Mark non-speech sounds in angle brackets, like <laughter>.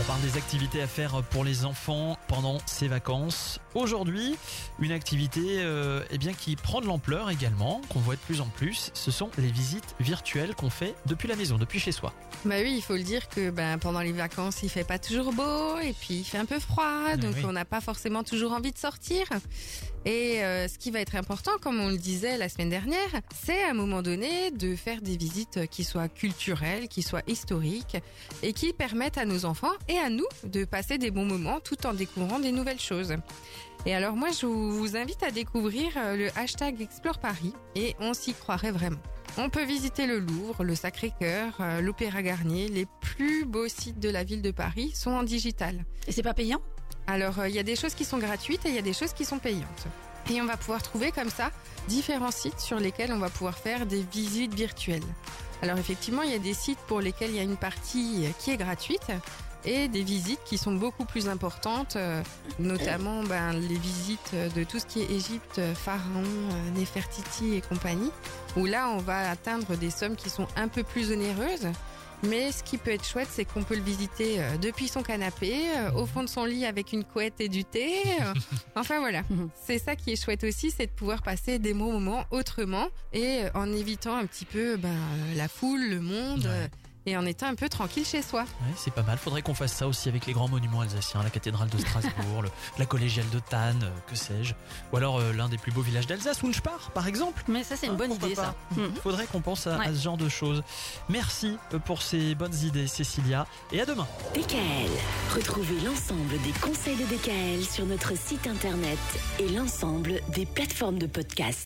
On parle des activités à faire pour les enfants pendant ces vacances. Aujourd'hui, une activité euh, eh bien, qui prend de l'ampleur également, qu'on voit de plus en plus, ce sont les visites virtuelles qu'on fait depuis la maison, depuis chez soi. Bah oui, il faut le dire que ben, pendant les vacances, il fait pas toujours beau et puis il fait un peu froid, donc oui. on n'a pas forcément toujours envie de sortir. Et euh, ce qui va être important, comme on le disait la semaine dernière, c'est à un moment donné de faire des visites qui soient culturelles, qui soient historiques et qui permettent à nos enfants et à nous de passer des bons moments tout en découvrant des nouvelles choses. Et alors moi, je vous invite à découvrir euh, le hashtag Explore Paris et on s'y croirait vraiment. On peut visiter le Louvre, le Sacré-Cœur, euh, l'Opéra Garnier. Les plus beaux sites de la ville de Paris sont en digital. Et c'est pas payant? Alors, euh, il y a des choses qui sont gratuites et il y a des choses qui sont payantes. Et on va pouvoir trouver comme ça différents sites sur lesquels on va pouvoir faire des visites virtuelles. Alors effectivement, il y a des sites pour lesquels il y a une partie qui est gratuite et des visites qui sont beaucoup plus importantes, euh, notamment ben, les visites de tout ce qui est Égypte, euh, Pharaon, euh, Néfertiti et compagnie, où là on va atteindre des sommes qui sont un peu plus onéreuses. Mais ce qui peut être chouette, c'est qu'on peut le visiter euh, depuis son canapé, au fond de son lit avec une couette et du thé. <laughs> Enfin voilà, c'est ça qui est chouette aussi, c'est de pouvoir passer des bons moments autrement et en évitant un petit peu ben, la foule, le monde. Ouais. Et en étant un peu tranquille chez soi. Ouais, c'est pas mal. Faudrait qu'on fasse ça aussi avec les grands monuments alsaciens, la cathédrale de Strasbourg, <laughs> le- la collégiale de Tannes, euh, que sais-je. Ou alors euh, l'un des plus beaux villages d'Alsace, Wunschpar, par exemple. Mais ça, c'est une Ah, bonne idée, ça. pas. Mhm. Faudrait qu'on pense à, Ouais. à ce genre de choses. Merci euh, pour ces bonnes idées, Cécilia. Et à demain. DKL. Retrouvez l'ensemble des conseils de DKL sur notre site internet et l'ensemble des plateformes de podcast.